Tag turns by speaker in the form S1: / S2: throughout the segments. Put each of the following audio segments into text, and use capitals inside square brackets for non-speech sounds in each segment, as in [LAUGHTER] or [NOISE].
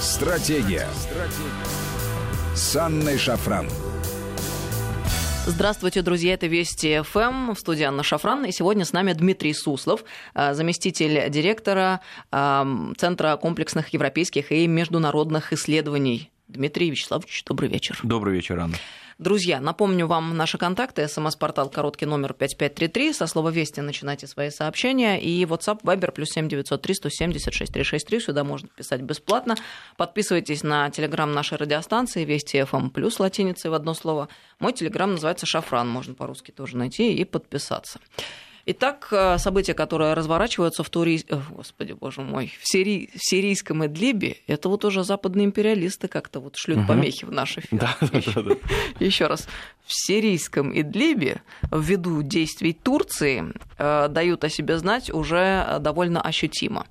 S1: Стратегия. Стратегия. С Анной Шафран.
S2: Здравствуйте, друзья, это Вести ФМ, в студии Анна Шафран, и сегодня с нами Дмитрий Суслов, э, заместитель директора э, Центра комплексных европейских и международных исследований. Дмитрий Вячеславович, добрый вечер.
S3: Добрый вечер, Анна.
S2: Друзья, напомню вам наши контакты. СМС-портал короткий номер 5533. Со слова «Вести» начинайте свои сообщения. И WhatsApp, Viber, плюс 7903 176 363. Сюда можно писать бесплатно. Подписывайтесь на телеграм нашей радиостанции «Вести FM плюс латиницей в одно слово. Мой телеграм называется «Шафран». Можно по-русски тоже найти и подписаться. Итак, э, события, которые разворачиваются в Тури... Господи, боже мой, в, Сири... в сирийском Идлибе, это вот уже западные империалисты как-то вот шлют угу. помехи в наши эфир. Да, да, да. Еще раз. В сирийском Идлибе ввиду действий Турции э, дают о себе знать уже довольно ощутимо.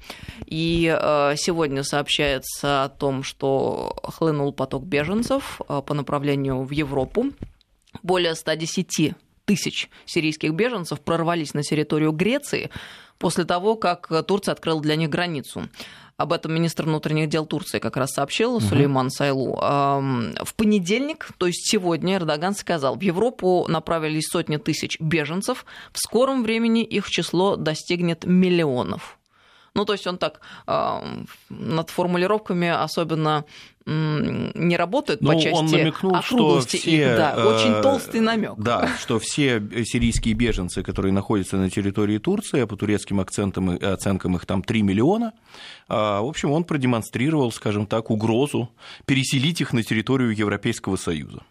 S2: И э, сегодня сообщается о том, что хлынул поток беженцев по направлению в Европу. Более 110 тысяч сирийских беженцев прорвались на территорию Греции после того, как Турция открыла для них границу. Об этом министр внутренних дел Турции как раз сообщил угу. Сулейман Сайлу. В понедельник, то есть сегодня, Эрдоган сказал, в Европу направились сотни тысяч беженцев. В скором времени их число достигнет миллионов. Ну, то есть он так э, над формулировками особенно не работает
S3: Но
S2: по части
S3: он намекнул, что все,
S2: их, да,
S3: э,
S2: очень толстый намек.
S3: Да, что все сирийские беженцы, которые находятся на территории Турции, а по турецким акцентам, оценкам их там 3 миллиона, э, в общем, он продемонстрировал, скажем так, угрозу переселить их на территорию Европейского Союза.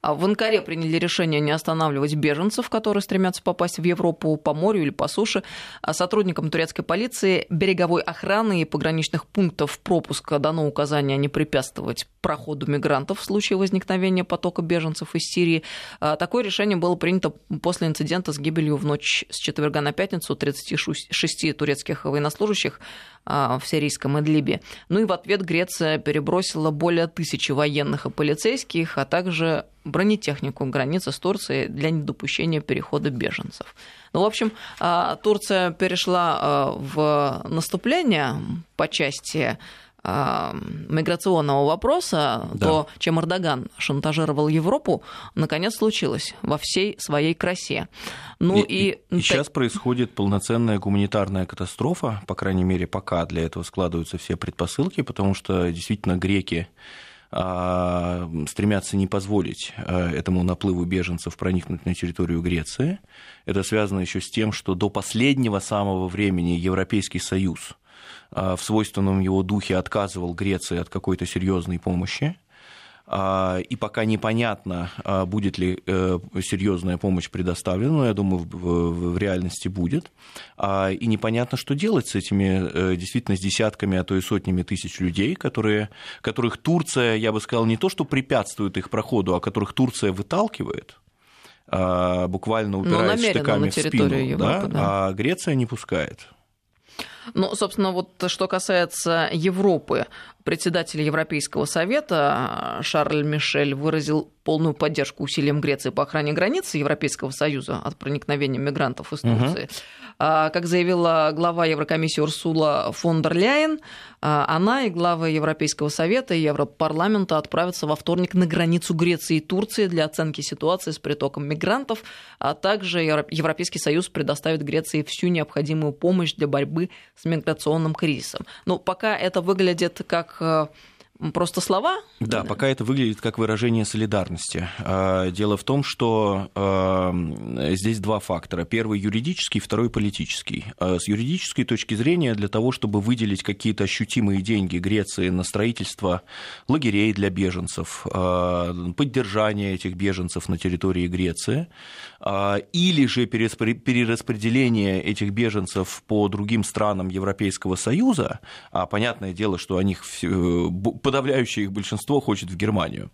S2: А в Анкаре приняли решение не останавливать беженцев, которые стремятся попасть в Европу по морю или по суше. А сотрудникам турецкой полиции, береговой охраны и пограничных пунктов пропуска дано указание не препятствовать проходу мигрантов в случае возникновения потока беженцев из Сирии. А такое решение было принято после инцидента с гибелью в ночь с четверга на пятницу 36 турецких военнослужащих в сирийском Идлибе. Ну и в ответ Греция перебросила более тысячи военных и полицейских, а также бронетехнику границы с Турцией для недопущения перехода беженцев. Ну, в общем, а, Турция перешла а, в наступление по части а, миграционного вопроса, да. то, чем Эрдоган шантажировал Европу, наконец случилось во всей своей красе.
S3: Ну и, и, и сейчас происходит полноценная гуманитарная катастрофа, по крайней мере, пока для этого складываются все предпосылки, потому что действительно греки а, стремятся не позволить а, этому наплыву беженцев проникнуть на территорию Греции. Это связано еще с тем, что до последнего самого времени Европейский Союз в свойственном его духе отказывал Греции от какой-то серьезной помощи. А, и пока непонятно, а, будет ли э, серьезная помощь предоставлена, но я думаю, в реальности будет. А, и непонятно, что делать с этими э, действительно с десятками, а то и сотнями тысяч людей, которые, которых Турция, я бы сказал, не то, что препятствует их проходу, а которых Турция выталкивает буквально упираясь штыками в спину,
S2: Европы,
S3: да, да. а Греция не пускает.
S2: Ну, собственно, вот что касается Европы, председатель Европейского совета Шарль Мишель выразил полную поддержку усилиям Греции по охране границы Европейского Союза от проникновения мигрантов из Турции. Угу. Как заявила глава Еврокомиссии Урсула фон дер Ляйен, а, она и главы Европейского совета и Европарламента отправятся во вторник на границу Греции и Турции для оценки ситуации с притоком мигрантов, а также Европейский Союз предоставит Греции всю необходимую помощь для борьбы с миграционным кризисом. Но пока это выглядит как э, просто слова?
S3: Да, пока это выглядит как выражение солидарности. А, дело в том, что а, здесь два фактора. Первый юридический, второй политический. А, с юридической точки зрения, для того, чтобы выделить какие-то ощутимые деньги Греции на строительство лагерей для беженцев, поддержание этих беженцев на территории Греции, или же перераспределение этих беженцев по другим странам Европейского Союза, а понятное дело, что о них подавляющее их большинство хочет в Германию.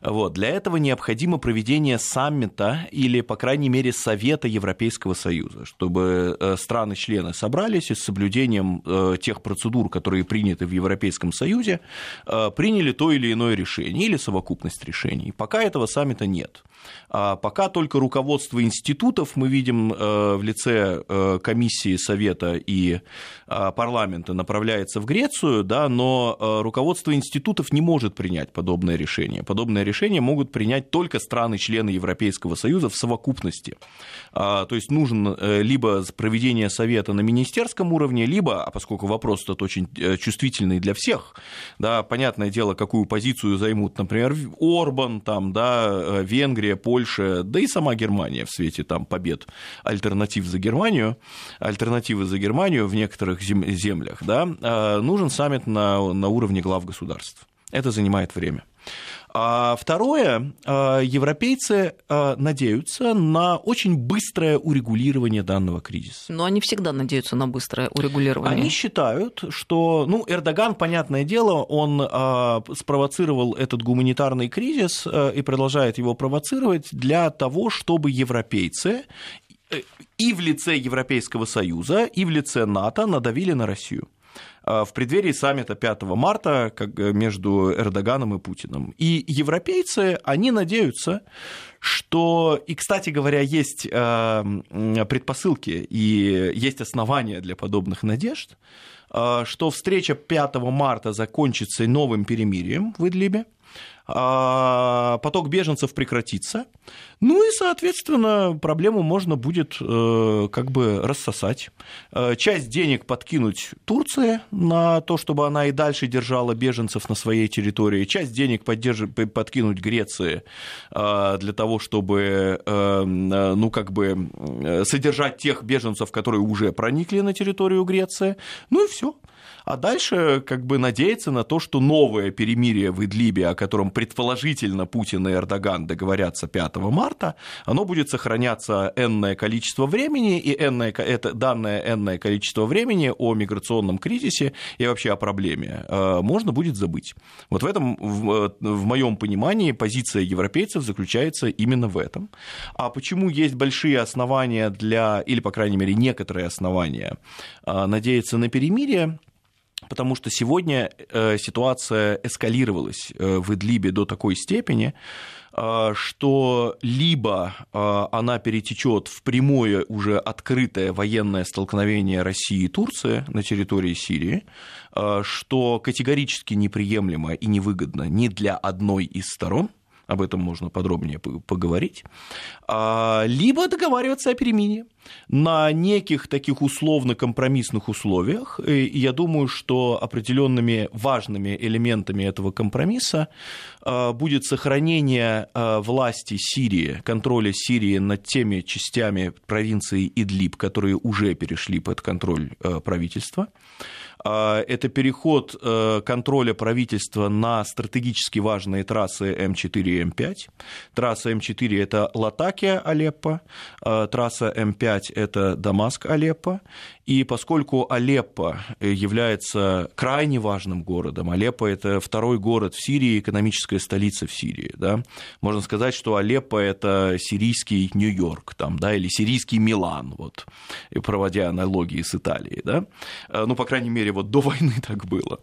S3: Вот. Для этого необходимо проведение саммита или, по крайней мере, Совета Европейского Союза, чтобы э, страны-члены собрались и с соблюдением э, тех процедур, которые приняты в Европейском Союзе, э, приняли то или иное решение или совокупность решений. Пока этого саммита нет. А пока только руководство институтов мы видим в лице комиссии Совета и парламента направляется в Грецию, да, но руководство институтов не может принять подобное решение. Подобное решение могут принять только страны-члены Европейского Союза в совокупности. А, то есть нужен э, либо проведение совета на министерском уровне, либо, а поскольку вопрос этот очень э, чувствительный для всех, да, понятное дело, какую позицию займут, например, Орбан, там, да, э, Венгрия, Польша, да и сама Германия в свете там, побед альтернатив за Германию, альтернативы за Германию в некоторых землях, да, нужен саммит на, на уровне глав государств. Это занимает время. А второе, а, европейцы а, надеются на очень быстрое урегулирование данного кризиса.
S2: Но они всегда надеются на быстрое урегулирование.
S3: Они считают, что, ну, Эрдоган, понятное дело, он а, спровоцировал этот гуманитарный кризис и продолжает его провоцировать для того, чтобы европейцы э, и в лице Европейского Союза, и в лице НАТО надавили на Россию. Э, в преддверии саммита 5 марта как э, между Эрдоганом и Путиным. И европейцы, они надеются, что, и, кстати говоря, есть э, предпосылки и есть основания для подобных надежд, что встреча 5 марта закончится новым перемирием в Идлибе, поток беженцев прекратится, ну и, соответственно, проблему можно будет э, как бы рассосать. Э, часть денег подкинуть Турции на то, чтобы она и дальше держала беженцев на своей территории, часть денег поддерж... подкинуть Греции э, для того, чтобы, ну, как бы содержать тех беженцев, которые уже проникли на территорию Греции, ну и все а дальше как бы надеяться на то, что новое перемирие в Идлибе, о котором предположительно Путин и Эрдоган договорятся 5 марта, оно будет сохраняться энное количество времени, и энное, это данное энное количество времени о миграционном кризисе и вообще о проблеме э, можно будет забыть. Вот в этом, в, в моем понимании, позиция европейцев заключается именно в этом. А почему есть большие основания для, или, по крайней мере, некоторые основания э, надеяться на перемирие, потому что сегодня э, ситуация эскалировалась э, в Идлибе до такой степени, э, что либо она перетечет в прямое уже открытое военное столкновение России и Турции на территории Сирии, что категорически неприемлемо и невыгодно ни для одной из сторон, об этом можно подробнее поговорить, а, либо договариваться о перемене на неких таких условно-компромиссных условиях. И я думаю, что определенными важными элементами этого компромисса а, будет сохранение а, власти Сирии, контроля Сирии над теми частями провинции Идлиб, которые уже перешли под контроль правительства. А, это переход э, контроля правительства на стратегически важные трассы М4 и М5. Трасса М4 – это Латакия, Алеппо, а, трасса М5 – это Дамаск, Алеппо, и поскольку Алеппо является крайне важным городом, Алеппо – это второй город в Сирии, экономическая столица в Сирии, да, можно сказать, что Алеппо – это сирийский Нью-Йорк, там, да, или сирийский Милан, вот, проводя аналогии с Италией, да, э, ну, по крайней мере, вот до [LAUGHS] войны так было.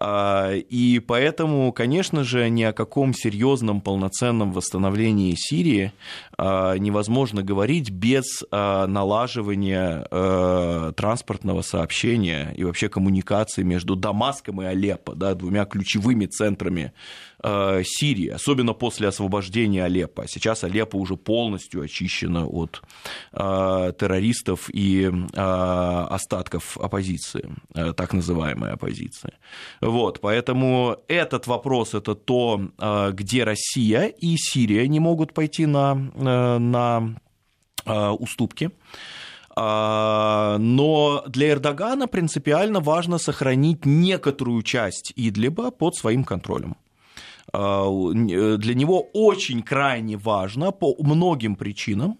S3: А, и поэтому, конечно же, ни о каком серьезном полноценном восстановлении Сирии невозможно говорить без а, налаживания транспортного сообщения и вообще коммуникации между Дамаском и Алеппо, да, двумя ключевыми центрами э, Сирии, особенно после освобождения Алеппо. Сейчас Алеппо уже полностью очищено от э, террористов и э, остатков оппозиции, так называемой оппозиции. Вот, поэтому этот вопрос – это то, где Россия и Сирия не могут пойти на, на уступки. А, но для Эрдогана принципиально важно сохранить некоторую часть Идлиба под своим контролем. А, для него очень крайне важно по многим причинам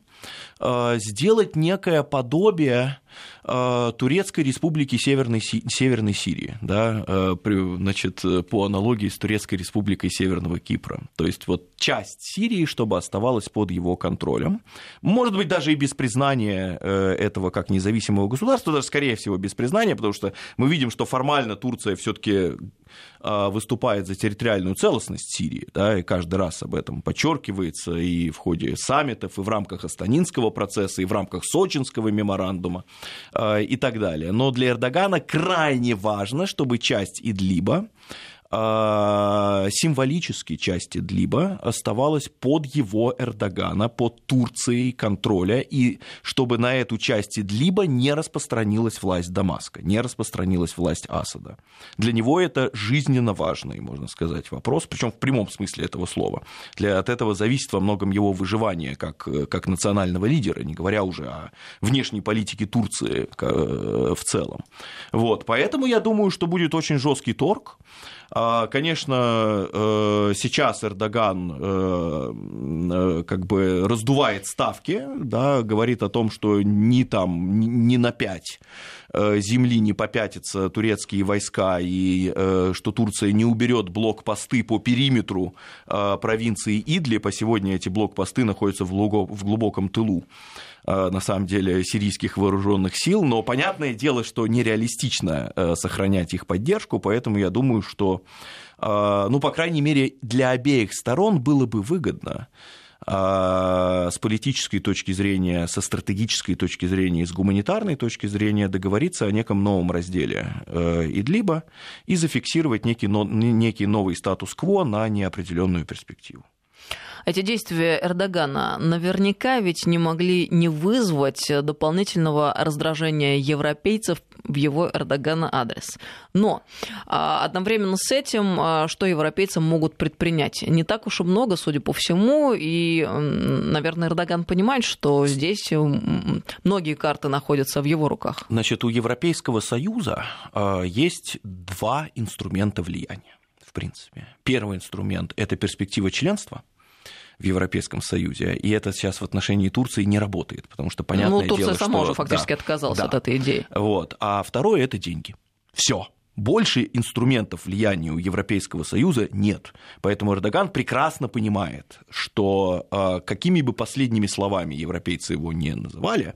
S3: сделать некое подобие Э, Турецкой республики Северной, Северной Сирии, да, э, значит, по аналогии с Турецкой республикой Северного Кипра. То есть вот часть Сирии, чтобы оставалась под его контролем. Может быть, даже и без признания э, этого как независимого государства, даже скорее всего без признания, потому что мы видим, что формально Турция все-таки выступает за территориальную целостность Сирии, да, и каждый раз об этом подчеркивается и в ходе саммитов, и в рамках Астанинского процесса, и в рамках Сочинского меморандума. Э, и так далее. Но для Эрдогана крайне важно, чтобы часть Идлиба а, символически части Длиба оставалась под его Эрдогана, под Турцией контроля, и чтобы на эту часть Идлиба не распространилась власть Дамаска, не распространилась власть Асада. Для него это жизненно важный, можно сказать, вопрос, причем в прямом смысле этого слова. Для, от этого зависит во многом его выживание как, как национального лидера, не говоря уже о внешней политике Турции э, в целом. Вот, поэтому я думаю, что будет очень жесткий торг. А, конечно, э, сейчас Эрдоган э, э, как бы раздувает ставки, да, говорит о том, что ни там, ни на пять земли не попятятся турецкие войска и что Турция не уберет блокпосты по периметру провинции Идлиб, а сегодня эти блокпосты находятся в глубоком тылу на самом деле, сирийских вооруженных сил, но понятное дело, что нереалистично э, сохранять их поддержку, поэтому я думаю, что, э, ну, по крайней мере, для обеих сторон было бы выгодно с политической точки зрения, со стратегической точки зрения с гуманитарной точки зрения договориться о неком новом разделе Идлиба и зафиксировать некий, некий новый статус-кво на неопределенную перспективу.
S2: Эти действия Эрдогана наверняка ведь не могли не вызвать дополнительного раздражения европейцев в его Эрдогана адрес. Но а, одновременно с этим, а, что европейцы могут предпринять? Не так уж и много, судя по всему, и, наверное, Эрдоган понимает, что здесь многие карты находятся в его руках.
S3: Значит, у Европейского Союза а, есть два инструмента влияния, в принципе. Первый инструмент – это перспектива членства – в Европейском Союзе. И это сейчас в отношении Турции не работает, потому что понятное
S2: ну, Турция
S3: дело,
S2: сама
S3: что...
S2: уже фактически да, отказалась да. от этой идеи.
S3: Вот. А второе – это деньги. Все. Больше инструментов влияния у Европейского Союза нет. Поэтому Эрдоган прекрасно понимает, что э, какими бы последними словами европейцы его не называли,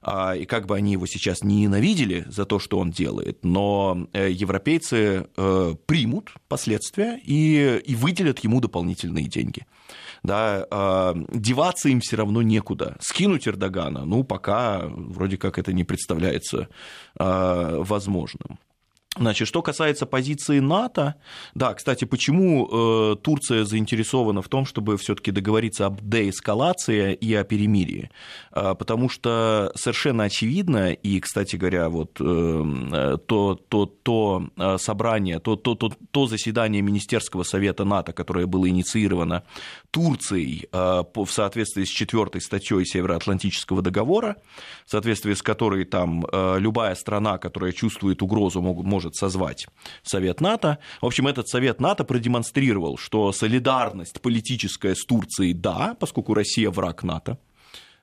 S3: а, и как бы они его сейчас не ненавидели за то, что он делает, но э, европейцы э, примут последствия и, и выделят ему дополнительные деньги да, э, деваться им все равно некуда. Скинуть Эрдогана, ну, пока вроде как это не представляется э, возможным. Значит, что касается позиции НАТО, да, кстати, почему э, Турция заинтересована в том, чтобы все-таки договориться об деэскалации и о перемирии? Э, потому что совершенно очевидно, и, кстати говоря, вот э, то, то, то э, собрание, то, то, то, то заседание Министерского совета НАТО, которое было инициировано Турцией э, в соответствии с четвертой статьей Североатлантического договора, в соответствии с которой там э, любая страна, которая чувствует угрозу, может созвать Совет НАТО. В общем, этот Совет НАТО продемонстрировал, что солидарность политическая с Турцией, да, поскольку Россия враг НАТО,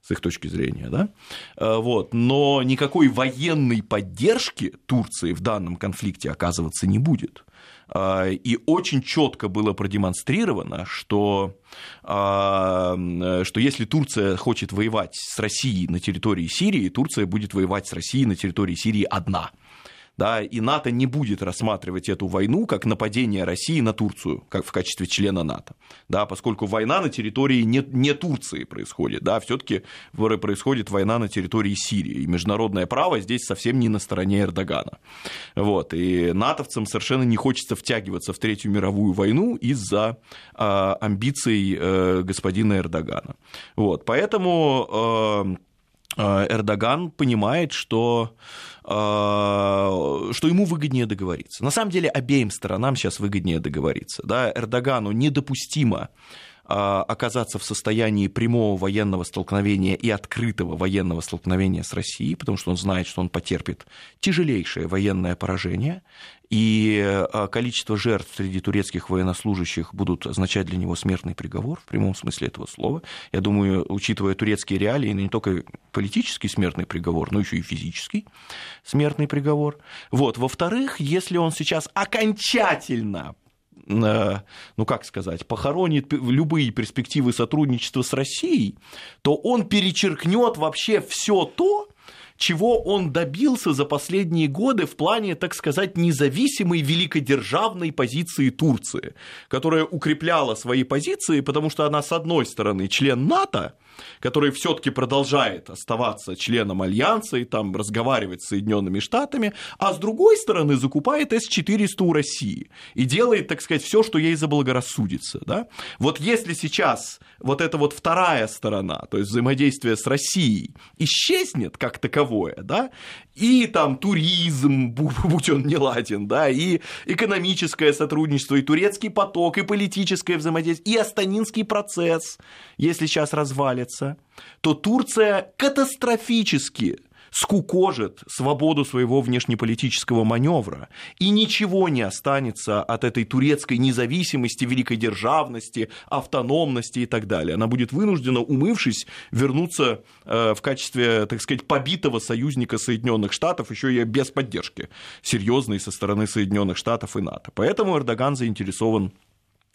S3: с их точки зрения, да, э, вот, но никакой военной поддержки Турции в данном конфликте оказываться не будет. Э, и очень четко было продемонстрировано, что, э, что если Турция хочет воевать с Россией на территории Сирии, Турция будет воевать с Россией на территории Сирии одна – да, и НАТО не будет рассматривать эту войну как нападение России на Турцию, как в качестве члена НАТО, да, поскольку война на территории не, не Турции происходит, да, все-таки происходит война на территории Сирии, и международное право здесь совсем не на стороне Эрдогана, вот, и натовцам совершенно не хочется втягиваться в Третью мировую войну из-за э, амбиций э, господина Эрдогана, вот, поэтому э, Эрдоган понимает, что а, что ему выгоднее договориться. На самом деле обеим сторонам сейчас выгоднее договориться. Да? Эрдогану недопустимо оказаться в состоянии прямого военного столкновения и открытого военного столкновения с Россией, потому что он знает, что он потерпит тяжелейшее военное поражение, и а, количество жертв среди турецких военнослужащих будут означать для него смертный приговор в прямом смысле этого слова. Я думаю, учитывая турецкие реалии, не только политический смертный приговор, но еще и физический смертный приговор. Вот. Во-вторых, если он сейчас окончательно ну как сказать, похоронит любые перспективы сотрудничества с Россией, то он перечеркнет вообще все то, чего он добился за последние годы в плане, так сказать, независимой великодержавной позиции Турции, которая укрепляла свои позиции, потому что она, с одной стороны, член НАТО, который все-таки продолжает оставаться членом Альянса и там разговаривать с Соединенными Штатами, а с другой стороны закупает С-400 у России и делает, так сказать, все, что ей заблагорассудится. Да? Вот если сейчас вот эта вот вторая сторона, то есть взаимодействие с Россией, исчезнет как таковое, да, и там туризм, [LAUGHS] будь он не ладен, да, и экономическое сотрудничество, и турецкий поток, и политическое взаимодействие, и Астанинский процесс, если сейчас развалится, то Турция катастрофически скукожит свободу своего внешнеполитического маневра, и ничего не останется от этой турецкой независимости, великой державности, автономности и так далее. Она будет вынуждена, умывшись, вернуться э, в качестве, так сказать, побитого союзника Соединенных Штатов, еще и без поддержки серьезной со стороны Соединенных Штатов и НАТО. Поэтому Эрдоган заинтересован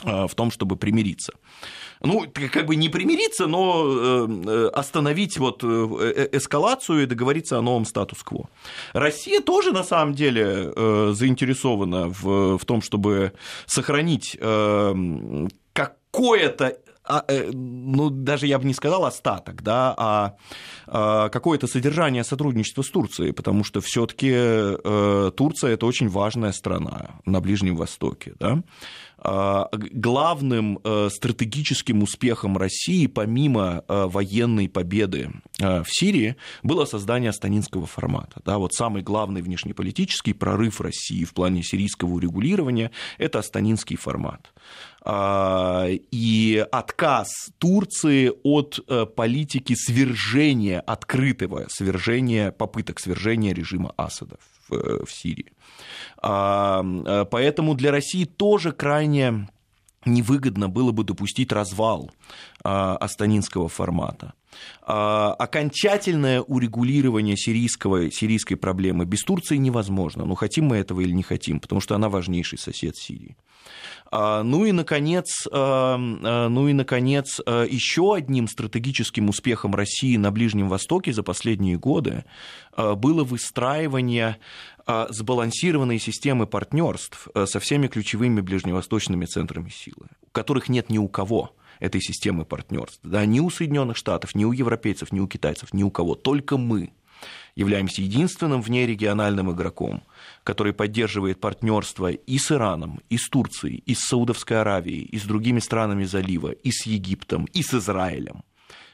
S3: в том, чтобы примириться ну, как бы не примириться, но э, э, остановить вот э, эскалацию и договориться о новом статус-кво. Россия тоже, на самом деле, заинтересована в, в том, чтобы сохранить какое-то а, ну, даже я бы не сказал остаток, да, а, а какое-то содержание сотрудничества с Турцией, потому что все-таки Турция это очень важная страна на Ближнем Востоке, да. А, главным э, стратегическим успехом России, помимо э, военной победы э, в Сирии, было создание астанинского формата. Да, вот самый главный внешнеполитический прорыв России в плане сирийского урегулирования – это астанинский формат а, и отказ Турции от политики свержения, открытого свержения, попыток свержения режима Асада в Сирии. А, э, поэтому для России тоже крайне невыгодно было бы допустить развал а, астанинского формата. А, окончательное урегулирование сирийского, сирийской проблемы без Турции невозможно. Ну, хотим мы этого или не хотим, потому что она важнейший сосед Сирии. Ну и, наконец, ну и, наконец, еще одним стратегическим успехом России на Ближнем Востоке за последние годы было выстраивание а сбалансированные системы партнерств э, со всеми ключевыми ближневосточными центрами силы, у которых нет ни у кого этой системы партнерств. Да, ни у Соединенных Штатов, ни у европейцев, ни у китайцев, ни у кого. Только мы являемся единственным внерегиональным игроком, который поддерживает партнерство и с Ираном, и с Турцией, и с Саудовской Аравией, и с другими странами залива, и с Египтом, и с Израилем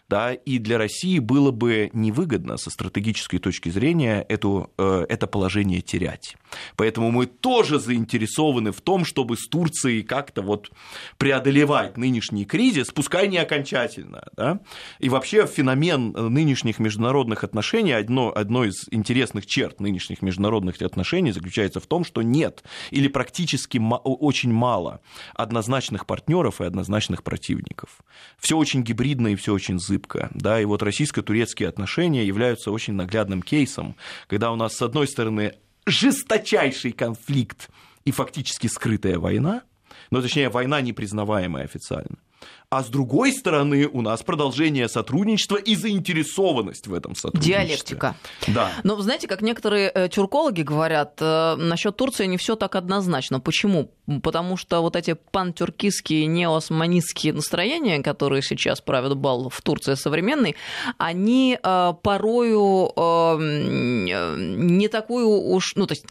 S3: да, и для России было бы невыгодно со стратегической точки зрения эту, э, это положение терять. Поэтому мы тоже заинтересованы в том, чтобы с Турцией как-то вот преодолевать нынешний кризис, пускай не окончательно. Да? И вообще феномен нынешних международных отношений, одно, одно из интересных черт нынешних международных отношений заключается в том, что нет или практически очень мало однозначных партнеров и однозначных противников. Все очень гибридно и все очень зыбко. Да, и вот российско-турецкие отношения являются очень наглядным кейсом, когда у нас, с одной стороны, жесточайший конфликт и фактически скрытая война, но точнее война непризнаваемая официально а с другой стороны у нас продолжение сотрудничества и заинтересованность в этом сотрудничестве.
S2: Диалектика. Да. Но знаете, как некоторые э, тюркологи говорят, э, насчет Турции не все так однозначно. Почему? Потому что вот эти пантюркистские, неосманистские настроения, которые сейчас правят бал в Турции современной, они э, порою не такую уж, ну то есть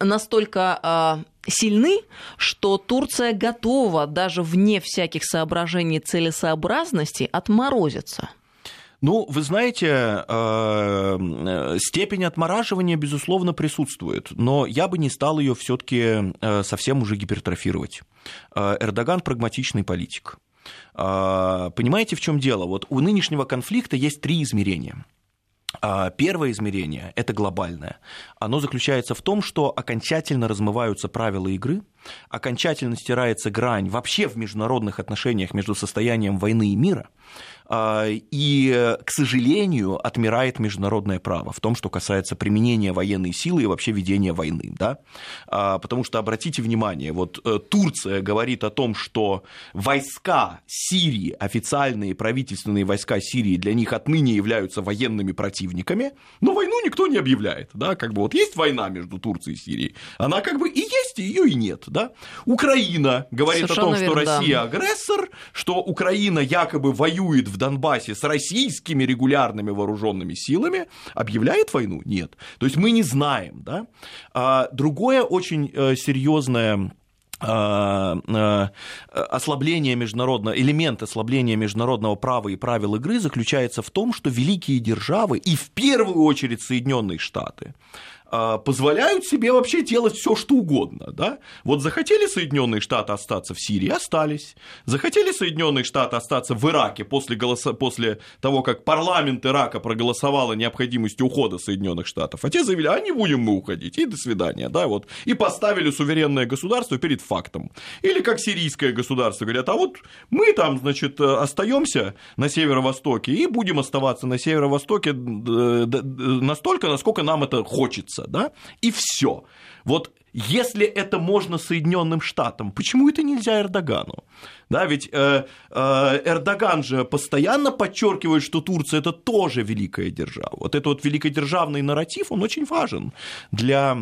S2: настолько сильны, что Турция готова даже вне всяких соображений целесообразности отморозиться.
S3: Ну, вы знаете, э, степень отмораживания, безусловно, присутствует, но я бы не стал ее все-таки э, совсем уже гипертрофировать. Э, Эрдоган прагматичный политик. Понимаете, в чем дело? Вот у нынешнего конфликта есть три измерения. Первое измерение – это глобальное. Оно заключается в том, что окончательно размываются правила игры, окончательно стирается грань вообще в международных отношениях между состоянием войны и мира – а, и, к сожалению, отмирает международное право в том, что касается применения военной силы и вообще ведения войны. Да? А, потому что, обратите внимание, вот э, Турция говорит о том, что войска Сирии, официальные правительственные войска Сирии для них отныне являются военными противниками, но войну никто не объявляет. Да? Как бы вот есть война между Турцией и Сирией, она как бы и есть, ее и нет. Да? Украина говорит Совершенно о том, что верно, Россия агрессор, что Украина якобы воюет в Донбассе с российскими регулярными вооруженными силами, объявляет войну? Нет. То есть мы не знаем. Да? А другое очень э, серьезное а, а, ослабление международного, элемент ослабления международного права и правил игры заключается в том, что великие державы, и в первую очередь Соединенные Штаты, позволяют себе вообще делать все, что угодно. Да? Вот захотели Соединенные Штаты остаться в Сирии, остались. Захотели Соединенные Штаты остаться в Ираке после, голоса... после того, как парламент Ирака проголосовал о необходимости ухода Соединенных Штатов, а те заявили, а не будем мы уходить, и до свидания. Да? Вот. И поставили суверенное государство перед фактом. Или как сирийское государство говорят, а вот мы там, значит, остаемся на северо-востоке и будем оставаться на северо-востоке настолько, насколько нам это хочется да, и все. Вот если это можно Соединенным Штатам, почему это нельзя Эрдогану? Да, ведь э, э, Эрдоган же постоянно подчеркивает, что Турция это тоже великая держава. Вот этот вот великодержавный нарратив, он очень важен для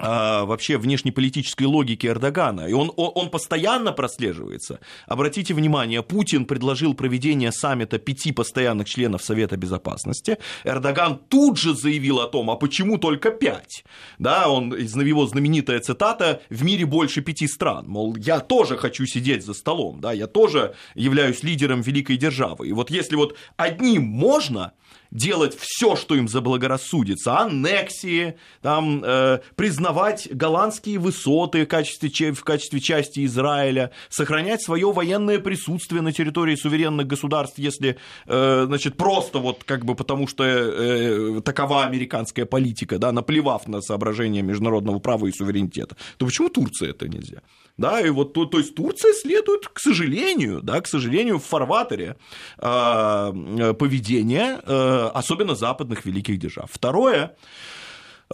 S3: вообще внешнеполитической логики Эрдогана, и он, он, постоянно прослеживается. Обратите внимание, Путин предложил проведение саммита пяти постоянных членов Совета Безопасности. Эрдоган тут же заявил о том, а почему только пять? Да, он, его знаменитая цитата «в мире больше пяти стран», мол, я тоже хочу сидеть за столом, да, я тоже являюсь лидером великой державы. И вот если вот одним можно, делать все, что им заблагорассудится, аннексии, там, э, признавать голландские высоты в качестве, в качестве части Израиля, сохранять свое военное присутствие на территории суверенных государств, если, э, значит, просто вот как бы потому что э, такова американская политика, да, наплевав на соображения международного права и суверенитета, то почему Турция это нельзя? Да, и вот, то, то есть Турция следует, к сожалению, да, к сожалению, в фарватере э, поведения, э, особенно западных великих держав. Второе,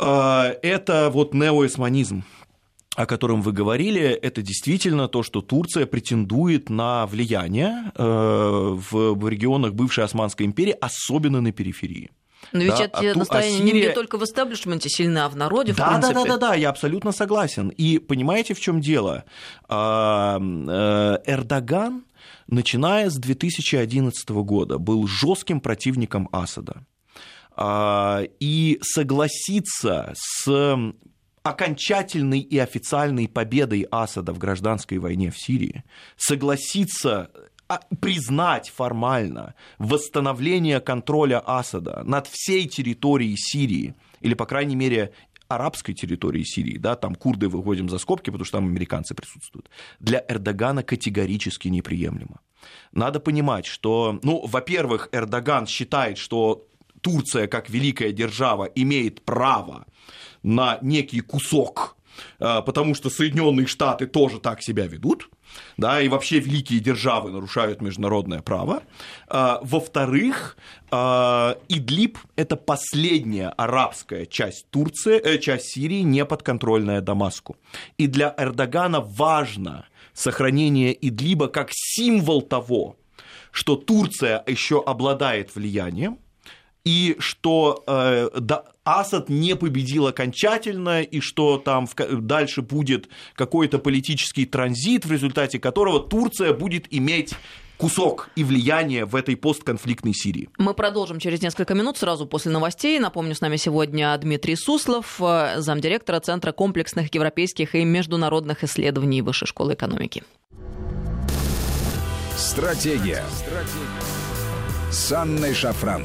S3: э, это вот неоэсманизм о котором вы говорили, это действительно то, что Турция претендует на влияние э, в регионах бывшей Османской империи, особенно на периферии.
S2: Но ведь да, эти а настроения а Сирия... не только в истеблишменте сильны, а в народе,
S3: да,
S2: в принципе.
S3: Да, да, да, да, я абсолютно согласен. И понимаете, в чем дело? А, э, Эрдоган, начиная с 2011 года, был жестким противником Асада. А, и согласиться с окончательной и официальной победой Асада в гражданской войне в Сирии, согласиться а, признать формально восстановление контроля Асада над всей территорией Сирии, или, по крайней мере, арабской территории Сирии, да, там курды выходим за скобки, потому что там американцы присутствуют, для Эрдогана категорически неприемлемо. Надо понимать, что, ну, во-первых, Эрдоган считает, что Турция, как великая держава, имеет право на некий кусок, а, потому что Соединенные Штаты тоже так себя ведут, да, и вообще великие державы нарушают международное право. А, во-вторых, а, Идлиб – это последняя арабская часть Турции, э, часть Сирии, не подконтрольная Дамаску. И для Эрдогана важно сохранение Идлиба как символ того, что Турция еще обладает влиянием, и что э, да, Асад не победил окончательно, и что там в, дальше будет какой-то политический транзит, в результате которого Турция будет иметь кусок и влияние в этой постконфликтной Сирии.
S2: Мы продолжим через несколько минут, сразу после новостей. Напомню, с нами сегодня Дмитрий Суслов, э, замдиректора Центра комплексных европейских и международных исследований Высшей школы экономики.
S1: Стратегия. Стратегия. С Анной Шафран.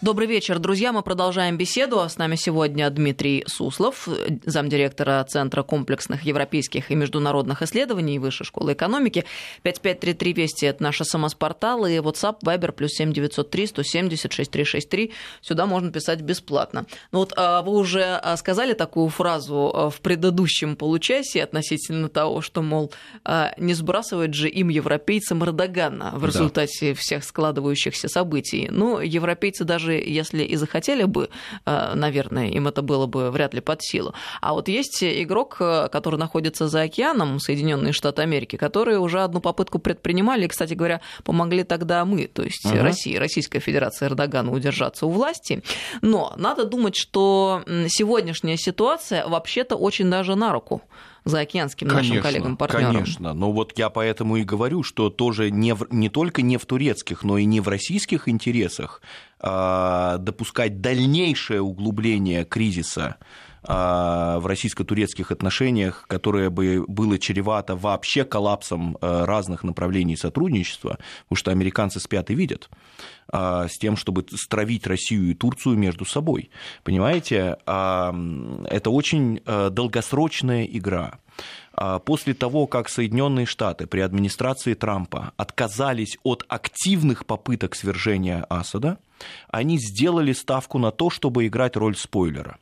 S2: Добрый вечер, друзья. Мы продолжаем беседу. С нами сегодня Дмитрий Суслов, замдиректора Центра комплексных европейских и международных исследований Высшей школы экономики. 5533 Вести – это наши самоспорталы. И WhatsApp, Viber, плюс 7903 170 6363. Сюда можно писать бесплатно. Ну вот а, вы уже а, сказали такую фразу а, в предыдущем получасе относительно того, что, мол, не сбрасывать же им, европейцам, Эрдогана в результате да. всех складывающихся событий. Ну, европейцы даже даже если и захотели бы, э, наверное, им это было бы вряд ли под силу. А вот есть игрок, э, который находится за океаном, Соединенные Штаты Америки, которые уже одну попытку предпринимали, и, кстати говоря, помогли тогда мы, то есть угу. Россия, Российская Федерация Эрдогана удержаться у власти. Но надо думать, что сегодняшняя ситуация вообще-то очень даже на руку заокеанским конечно, нашим коллегам-партнерам.
S3: Конечно, но вот я поэтому и говорю, что тоже не, в, не только не в турецких, но и не в российских интересах э, допускать дальнейшее углубление кризиса а, в российско-турецких отношениях, которое бы было чревато вообще коллапсом э, разных направлений сотрудничества, потому что американцы спят и видят, а, с тем, чтобы стравить Россию и Турцию между собой. Понимаете, это очень долгосрочная игра. После того, как Соединенные Штаты при администрации Трампа отказались от активных попыток свержения Асада, они сделали ставку на то, чтобы играть роль спойлера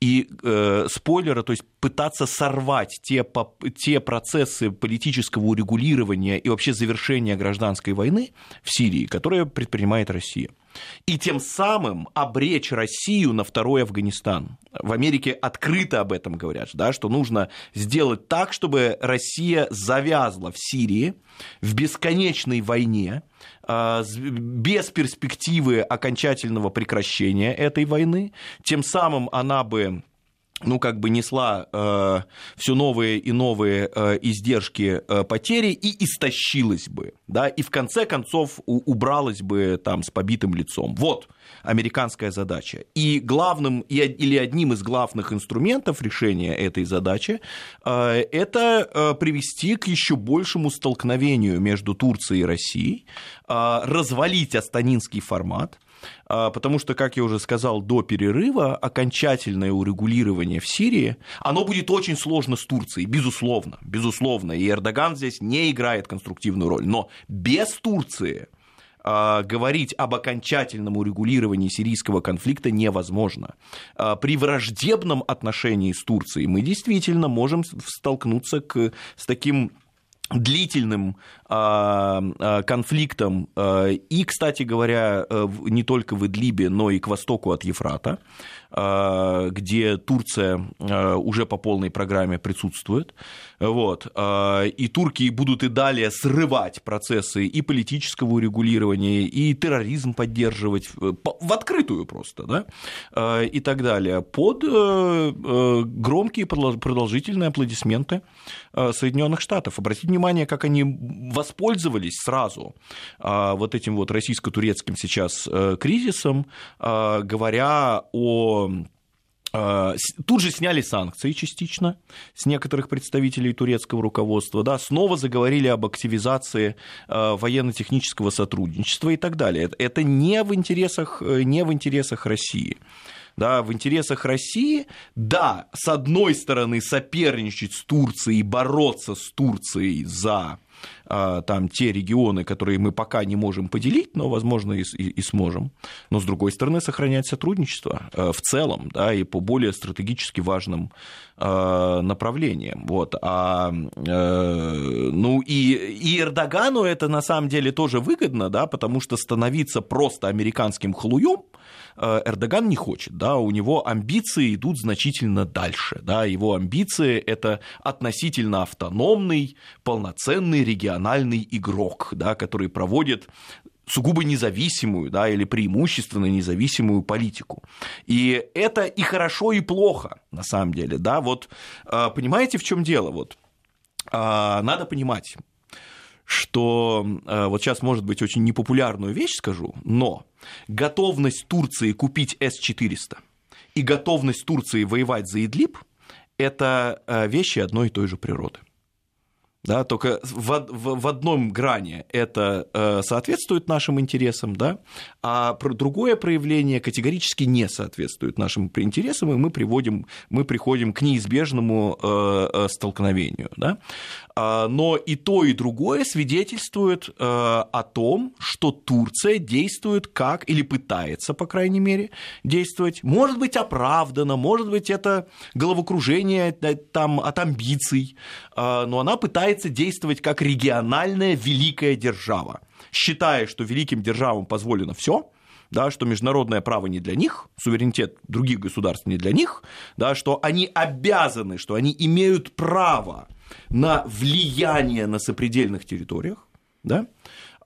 S3: и э, спойлера, то есть пытаться сорвать те, по, те процессы политического урегулирования и вообще завершения гражданской войны в Сирии, которые предпринимает Россия. И тем самым обречь Россию на второй Афганистан. В Америке открыто об этом говорят, да, что нужно сделать так, чтобы Россия завязла в Сирии в бесконечной войне, без перспективы окончательного прекращения этой войны. Тем самым она бы ну, как бы несла э, все новые и новые э, издержки э, потери и истощилась бы, да, и в конце концов у, убралась бы там с побитым лицом. Вот американская задача. И главным, или одним из главных инструментов решения этой задачи э, это э, привести к еще большему столкновению между Турцией и Россией, э, развалить астанинский формат, потому что, как я уже сказал до перерыва, окончательное урегулирование в Сирии, оно будет очень сложно с Турцией, безусловно, безусловно, и Эрдоган здесь не играет конструктивную роль, но без Турции а, говорить об окончательном урегулировании сирийского конфликта невозможно. А, при враждебном отношении с Турцией мы действительно можем столкнуться к, с таким длительным а, а, конфликтом а, и, кстати говоря, э, не только в Идлибе, но и к востоку от Ефрата, где Турция уже по полной программе присутствует. Вот. И турки будут и далее срывать процессы и политического урегулирования, и терроризм поддерживать в открытую просто, да, и так далее, под э, громкие продолжительные аплодисменты Соединенных Штатов. Обратите внимание, как они воспользовались сразу а, вот этим вот российско-турецким сейчас э, кризисом, а, говоря о а, Тут же сняли санкции частично с некоторых представителей турецкого руководства, да, снова заговорили об активизации военно-технического сотрудничества и так далее. Это не в интересах, э, не в интересах России да, в интересах России, да, с одной стороны соперничать с Турцией, бороться с Турцией за там те регионы, которые мы пока не можем поделить, но, возможно, и, и, и сможем. Но, с другой стороны, сохранять сотрудничество э, в целом, да, и по более стратегически важным э, направлениям. Вот. А, ну, и, и Эрдогану это на самом деле тоже выгодно, да, потому что становиться просто американским хлуем Эрдоган не хочет, да, у него амбиции идут значительно дальше, да, его амбиции это относительно автономный, полноценный региональный игрок, да, который проводит сугубо независимую, да, или преимущественно независимую политику. И это и хорошо, и плохо, на самом деле, да, вот а, понимаете, в чем дело, вот а, надо понимать, что вот сейчас, может быть, очень непопулярную вещь скажу, но готовность Турции купить С-400 и готовность Турции воевать за Идлиб – это вещи одной и той же природы. Да, только в, в, в одном грани это э, соответствует нашим интересам, да, а про другое проявление категорически не соответствует нашим интересам, и мы, приводим, мы приходим к неизбежному э, э столкновению. Да. А, но и то, и другое свидетельствует э, о том, что Турция действует как, или пытается, по крайней мере, действовать, может быть, оправдано, может быть, это головокружение э, там, от амбиций, а, но она пытается действовать как региональная великая держава, считая, что великим державам позволено все, да, что международное право не для них, суверенитет других государств не для них, да, что они обязаны, что они имеют право на влияние на сопредельных территориях, да,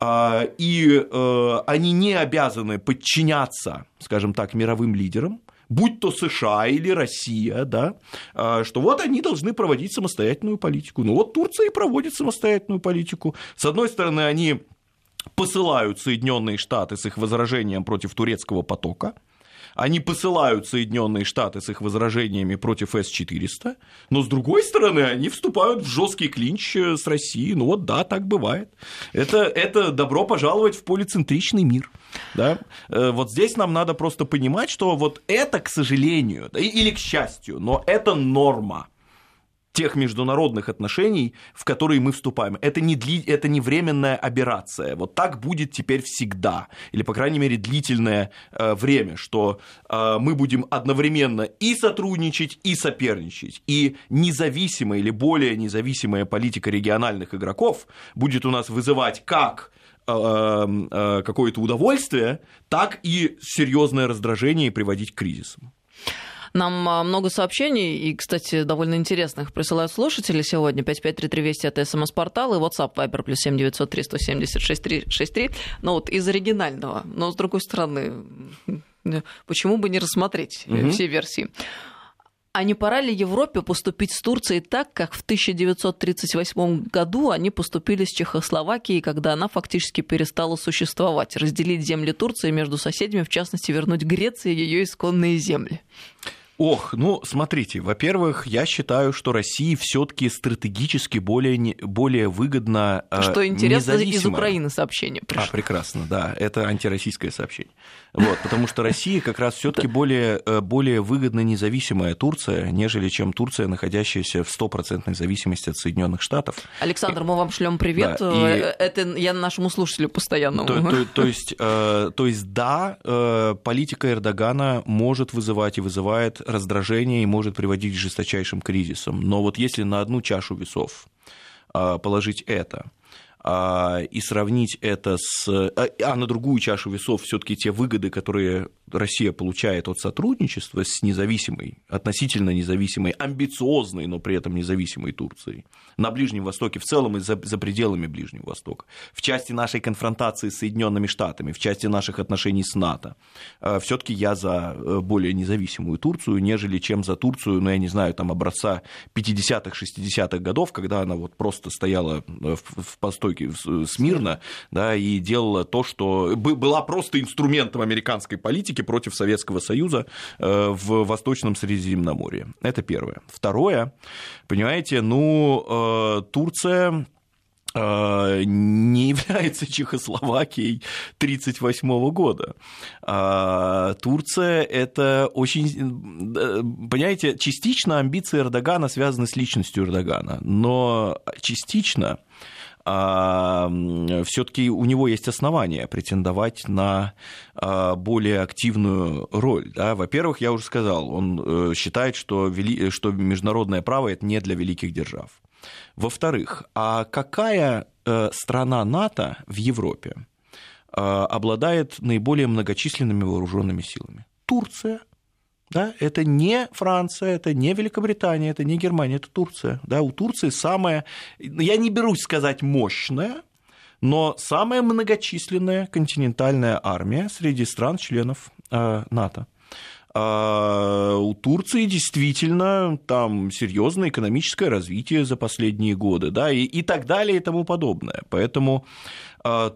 S3: а, и э, они не обязаны подчиняться, скажем так, мировым лидерам, будь то США или Россия, да, а, что вот они должны проводить самостоятельную политику. Ну вот Турция и проводит самостоятельную политику. С одной стороны, они посылают Соединенные Штаты с их возражением против турецкого потока, они посылают Соединенные Штаты с их возражениями против С-400, но с другой стороны, они вступают в жесткий клинч э, с Россией. Ну вот да, так бывает. Это, это добро пожаловать в полицентричный мир. Да? Э, вот здесь нам надо просто понимать, что вот это, к сожалению, или к счастью, но это норма тех международных отношений, в которые мы вступаем. Это не, дли, это не временная операция. Вот так будет теперь всегда. Или, по крайней мере, длительное э, время, что э, мы будем одновременно и сотрудничать, и соперничать. И независимая или более независимая политика региональных игроков будет у нас вызывать как э, э, какое-то удовольствие, так и серьезное раздражение и приводить к кризисам.
S2: Нам а, много сообщений, и, кстати, довольно интересных присылают слушатели сегодня. 5533 Вести это СМС-портал и WhatsApp Viber плюс 7903 176 363. Но вот из оригинального. Но, с другой стороны, почему бы не рассмотреть угу. все версии? А не пора ли Европе поступить с Турцией так, как в 1938 году они поступили с Чехословакией, когда она фактически перестала существовать? Разделить земли Турции между соседями, в частности, вернуть Греции ее исконные земли?
S3: Ох, ну смотрите, во-первых, я считаю, что России все-таки стратегически более, более выгодно
S2: э, Что интересно, из Украины сообщение пришло.
S3: А, прекрасно, да, это антироссийское сообщение. Вот, потому что Россия как раз все-таки более, э, более выгодно независимая Турция, нежели чем Турция, находящаяся в стопроцентной зависимости от Соединенных Штатов.
S2: Александр, мы вам шлем привет. Да, и... Это я нашему слушателю постоянно.
S3: То, то, то, есть, то есть, да, политика Эрдогана может вызывать и вызывает раздражение и может приводить к жесточайшим кризисам. Но вот если на одну чашу весов положить это, и сравнить это с... А, а на другую чашу весов все таки те выгоды, которые Россия получает от сотрудничества с независимой, относительно независимой, амбициозной, но при этом независимой Турцией. На Ближнем Востоке в целом и за, за пределами Ближнего Востока, в части нашей конфронтации с Соединенными Штатами, в части наших отношений с НАТО, э, все-таки я за э, более независимую Турцию, нежели чем за Турцию, ну, я не знаю, там образца 50-х, 60-х годов, когда она вот просто стояла э, в, в постойке смирно, да, и делала то, что была просто инструментом американской политики, против Советского Союза э, в Восточном Средиземноморье. Это первое. Второе, понимаете, ну, э, Турция э, не [LAUGHS] является Чехословакией 1938 года. А Турция – это очень… Понимаете, частично амбиции Эрдогана связаны с личностью Эрдогана, но частично все-таки у него есть основания претендовать на а, более активную роль. Да? Во-первых, я уже сказал, он э, считает, что, вели... что международное право это не для великих держав. Во-вторых, а какая э, страна НАТО в Европе э, обладает наиболее многочисленными вооруженными силами? Турция – да, это не Франция, это не Великобритания, это не Германия, это Турция. Да, у Турции самая, я не берусь сказать мощная, но самая многочисленная континентальная армия среди стран-членов э, НАТО. А у Турции действительно там серьезное экономическое развитие за последние годы, да, и, и так далее и тому подобное. Поэтому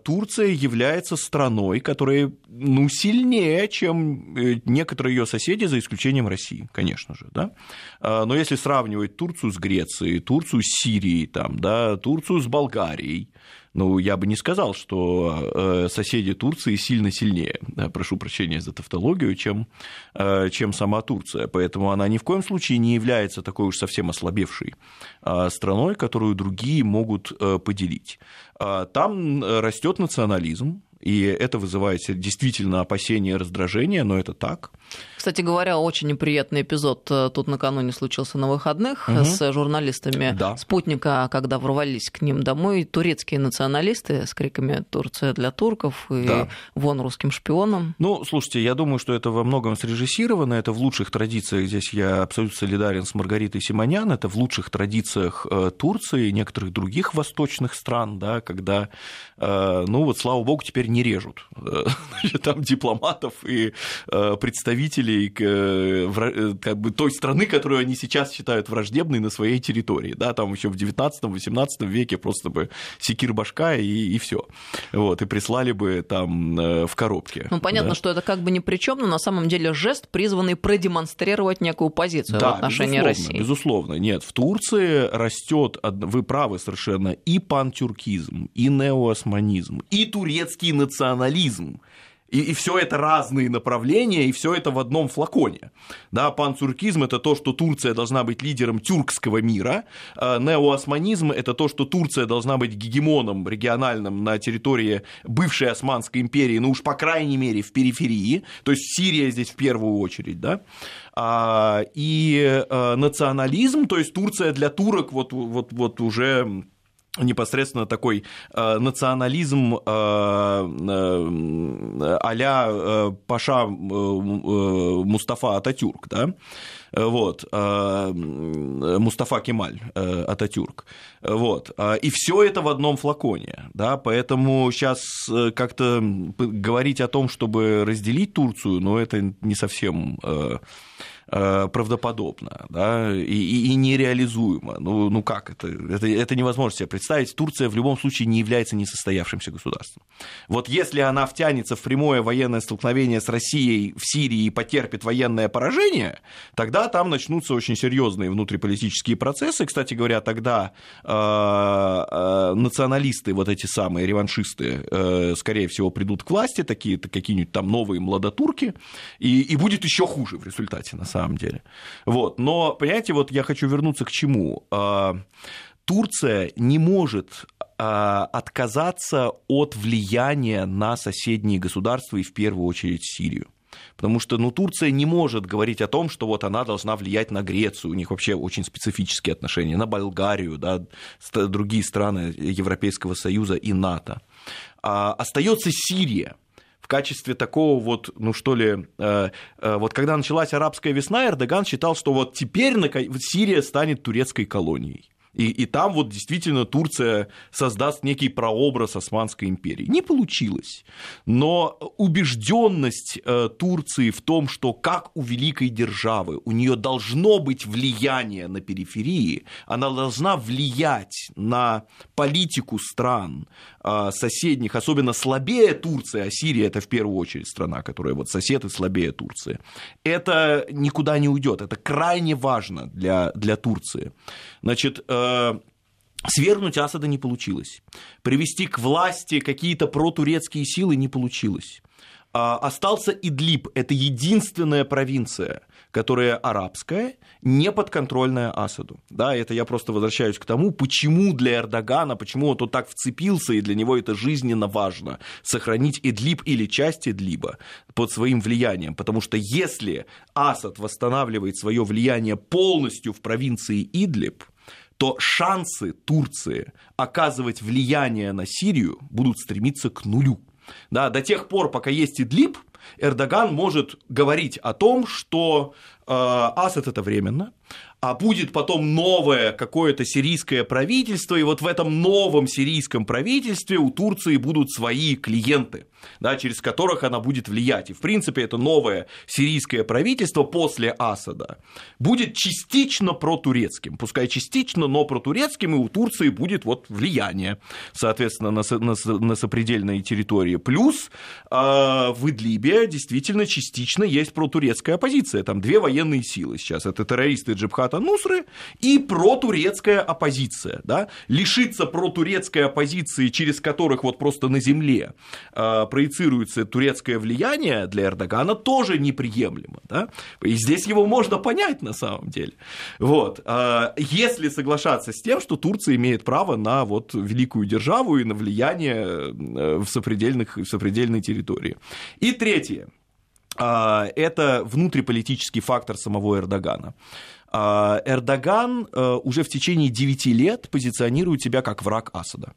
S3: Турция является страной, которая ну, сильнее, чем э, некоторые ее соседи, за исключением России, конечно же. Да? Но если сравнивать Турцию с Грецией, Турцию с Сирией, там, да, Турцию с Болгарией, ну, я бы не сказал, что э, соседи Турции сильно сильнее, прошу прощения за тавтологию, чем, э, чем сама Турция. Поэтому она ни в коем случае не является такой уж совсем ослабевшей а, страной, которую другие могут э, поделить. А, там растет национализм, и это вызывает действительно опасения и раздражение, но это так.
S2: Кстати говоря, очень неприятный эпизод э, тут накануне случился на выходных угу. с журналистами да. «Спутника», когда ворвались к ним домой турецкие националисты с криками «Турция для турков» и да. «Вон русским шпионам».
S3: Ну, слушайте, я думаю, что это во многом срежиссировано, это в лучших традициях, здесь я абсолютно солидарен с Маргаритой Симонян, это в лучших традициях э, Турции и некоторых других восточных стран, да, когда, ну вот, слава богу, теперь не режут [LAUGHS] там дипломатов и представителей представителей э, э, как бы, той страны, которую они сейчас считают враждебной на своей территории. Да, там еще в 19-18 веке просто бы секир башка и, и все. Вот, и прислали бы там э, в коробке.
S2: Ну, понятно,
S3: да.
S2: что это как бы ни при чем, но на самом деле жест, призванный продемонстрировать некую позицию да, в отношении
S3: безусловно,
S2: России.
S3: Безусловно, нет. В Турции растет, вы правы совершенно, и пантюркизм, и неоосманизм, и турецкий национализм. И, и все это разные направления, и все это в одном флаконе. Да, панцуркизм это то, что Турция должна быть лидером тюркского мира. А неоосманизм это то, что Турция должна быть гегемоном региональным на территории бывшей Османской империи, ну уж по крайней мере в периферии. То есть Сирия здесь в первую очередь, да. А, и а, национализм, то есть Турция для турок вот, вот, вот уже непосредственно такой э, национализм э, э, а-ля э, Паша э, э, Мустафа Ататюрк, да, вот, э, Мустафа Кемаль э, Ататюрк, вот, и все это в одном флаконе, да, поэтому сейчас э, как-то говорить о том, чтобы разделить Турцию, ну, это не совсем э, Э, правдоподобно да, и, и, нереализуемо. Ну, ну как это? это? Это невозможно себе представить. Турция в любом случае не является несостоявшимся государством. Вот если она втянется в прямое военное столкновение с Россией в Сирии и потерпит военное поражение, тогда там начнутся очень серьезные внутриполитические процессы. Кстати говоря, тогда э, э, националисты, вот эти самые реваншисты, э, скорее всего, придут к власти, такие какие-нибудь там новые младотурки, и, и будет еще хуже в результате, на самом самом деле. Вот. Но, понимаете, вот я хочу вернуться к чему. А, Турция не может а, отказаться от влияния на соседние государства и в первую очередь Сирию. Потому что ну, Турция не может говорить о том, что вот она должна влиять на Грецию, у них вообще очень специфические отношения, на Болгарию, да, другие страны Европейского Союза и НАТО. А, остается Сирия в качестве такого вот, ну что ли, э, э, вот когда началась арабская весна, Эрдоган считал, что вот теперь Сирия станет турецкой колонией. И, и там вот действительно Турция создаст некий прообраз Османской империи. Не получилось. Но убежденность э, Турции в том, что как у великой державы у нее должно быть влияние на периферии, она должна влиять на политику стран э, соседних, особенно слабее Турции, а Сирия это в первую очередь страна, которая вот сосед и слабее Турции. Это никуда не уйдет. Это крайне важно для, для Турции. Значит, э, свергнуть Асада не получилось. Привести к власти какие-то протурецкие силы не получилось. А, остался Идлиб. Это единственная провинция, которая арабская, не подконтрольная Асаду. Да, это я просто возвращаюсь к тому, почему для Эрдогана, почему он тут так вцепился, и для него это жизненно важно, сохранить Идлиб или часть Идлиба под своим влиянием. Потому что если Асад восстанавливает свое влияние полностью в провинции Идлиб, то шансы Турции оказывать влияние на Сирию будут стремиться к нулю. Да, до тех пор, пока есть Идлиб, Эрдоган может говорить о том, что э, Асад это временно, а будет потом новое какое-то сирийское правительство, и вот в этом новом сирийском правительстве у Турции будут свои клиенты да, через которых она будет влиять. И, в принципе, это новое сирийское правительство после Асада будет частично протурецким. Пускай частично, но протурецким, и у Турции будет вот влияние, соответственно, на, на, на сопредельной территории. Плюс э, в Идлибе действительно частично есть протурецкая оппозиция. Там две военные силы сейчас. Это террористы Джабхата Нусры и протурецкая оппозиция. Да? Лишиться протурецкой оппозиции, через которых вот просто на земле э, проецируется турецкое влияние для Эрдогана, тоже неприемлемо. Да? И здесь его можно понять на самом деле. Вот. А, если соглашаться с тем, что Турция имеет право на вот великую державу и на влияние э, в, сопредельных, в сопредельной территории. И третье. А, это внутриполитический фактор самого Эрдогана. А, Эрдоган э, уже в течение 9 лет позиционирует себя как враг Асада.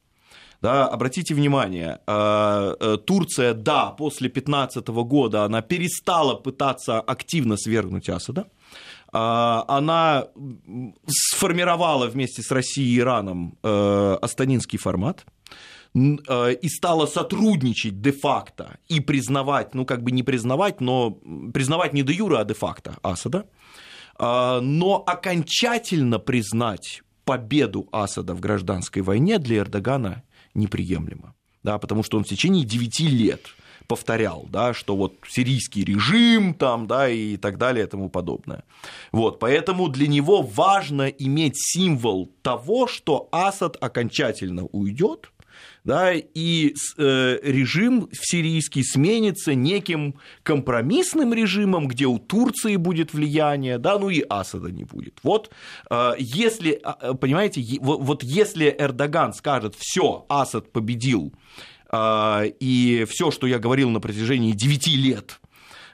S3: Да, обратите внимание, э, э, Турция, да, после 2015 года она перестала пытаться активно свергнуть Асада, э, она сформировала вместе с Россией и Ираном астанинский формат, и стала сотрудничать де-факто и признавать, ну как бы не признавать, но признавать не де юра, а де-факто Асада, но окончательно признать победу Асада в гражданской войне для Эрдогана неприемлемо. Да, потому что он в течение 9 лет повторял, да, что вот сирийский режим там, да, и так далее и тому подобное. Вот, поэтому для него важно иметь символ того, что Асад окончательно уйдет, да, и э, режим сирийский сменится неким компромиссным режимом, где у Турции будет влияние, да, ну и Асада не будет. Вот э, если, а, понимаете, вот, если Эрдоган скажет, все, Асад победил, э, и все, что я говорил на протяжении 9 лет,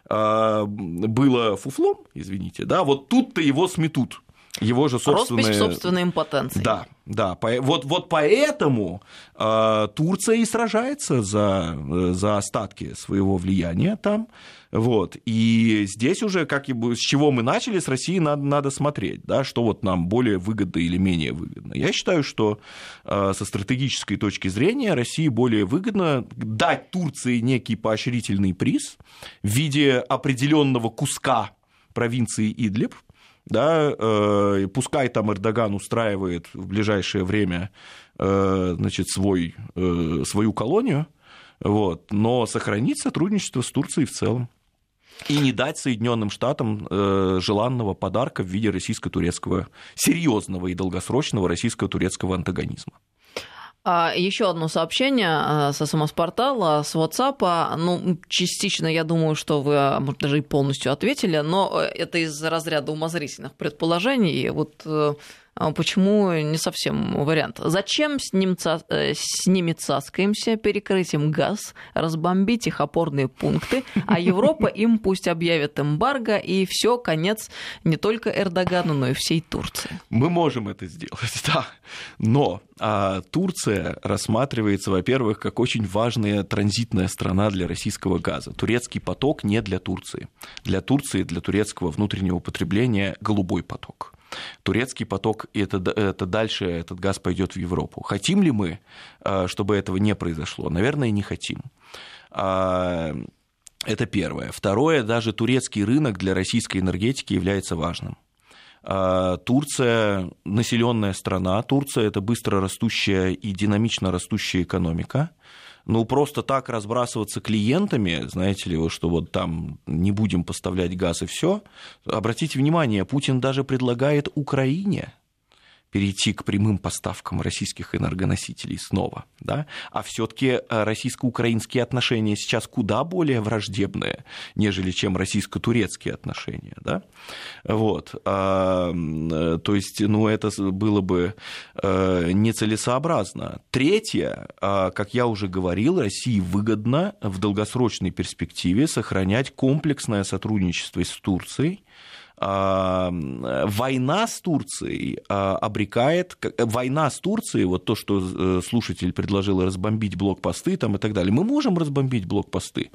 S3: было фуфлом, извините, да, вот тут-то его сметут его же собственные...
S2: Роспись собственной импотенции.
S3: Да, да. Вот, вот поэтому э, Турция и сражается за, за остатки своего влияния там. Вот. И здесь уже, как и с чего мы начали, с Россией надо, надо смотреть, да, что вот нам более выгодно или менее выгодно. Я считаю, что э, со стратегической точки зрения России более выгодно дать Турции некий поощрительный приз в виде определенного куска провинции Идлиб, да, э, пускай там Эрдоган устраивает в ближайшее время э, значит, свой, э, свою колонию, вот, но сохранить сотрудничество с Турцией в целом и не дать Соединенным Штатам желанного подарка в виде российско-турецкого, серьезного и долгосрочного российско-турецкого антагонизма.
S2: А, Еще одно сообщение а, со самоспортала, с WhatsApp. Ну, частично, я думаю, что вы, а, может, даже и полностью ответили, но э, это из разряда умозрительных предположений. Вот э, почему не совсем вариант? Зачем с, немца, э, с ними цаскаемся, перекрыть им газ, разбомбить их опорные пункты, а Европа им пусть объявит эмбарго, и все, конец не только Эрдогану, но и всей Турции.
S3: Мы можем это сделать, [LAUGHS] да. Но а, Турция рассматривается, во-первых, как очень важная транзитная страна для российского газа. Турецкий поток не для Турции. Для Турции, для турецкого внутреннего потребления голубой поток турецкий поток, и это, это дальше этот газ пойдет в Европу. Хотим ли мы, э, чтобы этого не произошло? Наверное, не хотим. А, это первое. Второе, даже турецкий рынок для российской энергетики является важным. А, Турция населенная страна, Турция это быстро растущая и динамично растущая экономика ну, просто так разбрасываться клиентами, знаете ли, что вот там не будем поставлять газ и все. Обратите внимание, Путин даже предлагает Украине перейти к прямым поставкам российских энергоносителей снова, да, а все-таки э, российско-украинские отношения сейчас куда более враждебные, нежели чем российско-турецкие отношения, да, вот, а, э, то есть, ну, это было бы э, нецелесообразно. Третье, а, как я уже говорил, России выгодно в долгосрочной перспективе сохранять комплексное сотрудничество с Турцией, война с Турцией а, обрекает, война с Турцией, вот то, что э, слушатель предложил разбомбить блокпосты там и так далее, мы можем разбомбить блокпосты.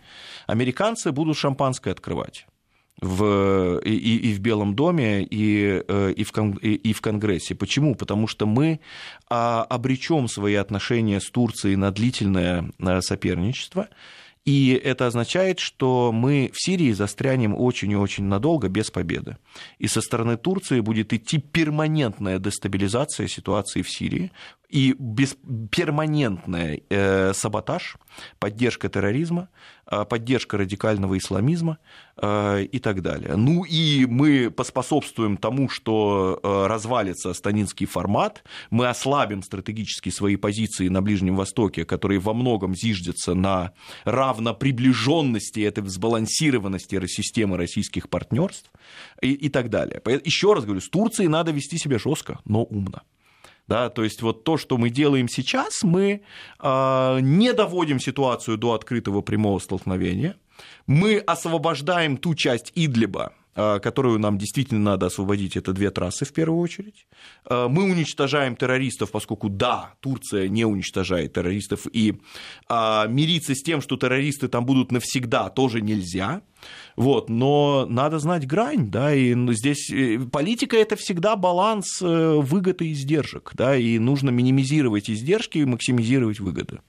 S3: Американцы будут шампанское открывать в, и, и в Белом доме, и, э, и, в, и в Конгрессе. Почему? Потому что мы а, обречем свои отношения с Турцией на длительное э, соперничество, и это означает, что мы в Сирии застрянем очень и очень надолго без победы. И со стороны Турции будет идти перманентная дестабилизация ситуации в Сирии и без, перманентный э, саботаж, поддержка терроризма, э, поддержка радикального исламизма э, и так далее. Ну и мы поспособствуем тому, что э, развалится станинский формат, мы ослабим стратегически свои позиции на Ближнем Востоке, которые во многом зиждятся на равноприближенности этой взбалансированности системы российских партнерств и, и так далее. Еще раз говорю, с Турцией надо вести себя жестко, но умно. Да, то есть вот то, что мы делаем сейчас, мы э, не доводим ситуацию до открытого прямого столкновения, мы освобождаем ту часть Идлиба, которую нам действительно надо освободить, это две трассы в первую очередь. А, мы уничтожаем террористов, поскольку да, Турция не уничтожает террористов, и мириться с тем, что террористы там будут навсегда, тоже нельзя. Вот, но надо знать грань, да, и здесь э, политика это всегда баланс э, выгод и издержек, да, и нужно минимизировать издержки и максимизировать выгоды.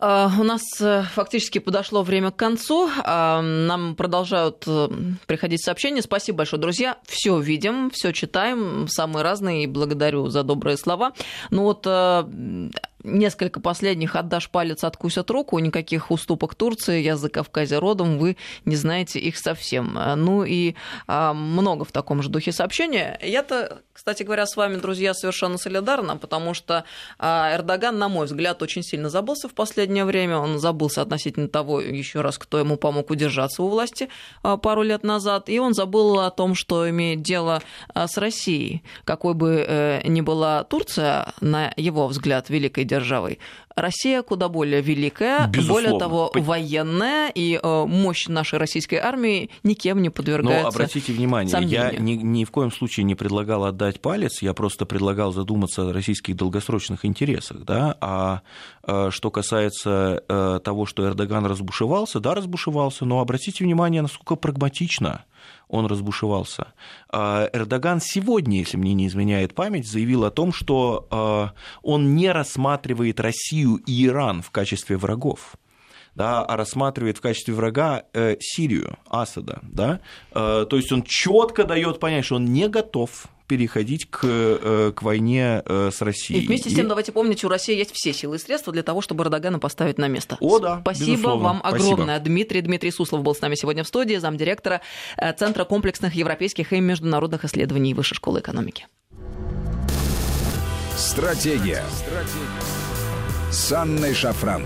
S2: А, у нас э, фактически подошло время к концу. А, нам продолжают приходить сообщения. Спасибо большое, друзья. Все видим, все читаем, самые разные, и благодарю за добрые слова. Ну вот несколько последних «отдашь палец, откусят руку», никаких уступок Турции, я за Кавказя родом, вы не знаете их совсем. Ну и а, много в таком же духе сообщения. Я-то, кстати говоря, с вами, друзья, совершенно солидарна, потому что а, Эрдоган, на мой взгляд, очень сильно забылся в последнее время. Он забылся относительно того, еще раз, кто ему помог удержаться у власти а, пару лет назад, и он забыл о том, что имеет дело а, с Россией. Какой бы э, ни была Турция, на его взгляд, великой державой. Россия куда более великая, Безусловно. более того, военная, и э, мощь нашей российской армии никем не подвергается
S3: Но обратите внимание, сомнению. я ни, ни в коем случае не предлагал отдать палец, я просто предлагал задуматься о российских долгосрочных интересах. Да? А э, что касается э, того, что Эрдоган разбушевался, да, разбушевался, но обратите внимание, насколько прагматично он разбушевался. А, Эрдоган сегодня, если мне не изменяет память, заявил о том, что а, он не рассматривает Россию и Иран в качестве врагов да, а рассматривает в качестве врага э, Сирию, Асада. Да? Э, то есть он четко дает понять, что он не готов переходить к, э, к войне э, с Россией.
S2: И вместе с тем, и... давайте помнить, у России есть все силы и средства для того, чтобы Эрдогана поставить на место.
S3: О, да,
S2: Спасибо безусловно. вам огромное. Спасибо. Дмитрий Дмитрий Суслов был с нами сегодня в студии, замдиректора э, Центра комплексных европейских и международных исследований Высшей школы экономики.
S1: Стратегия. Стратегия. С Анной Шафран.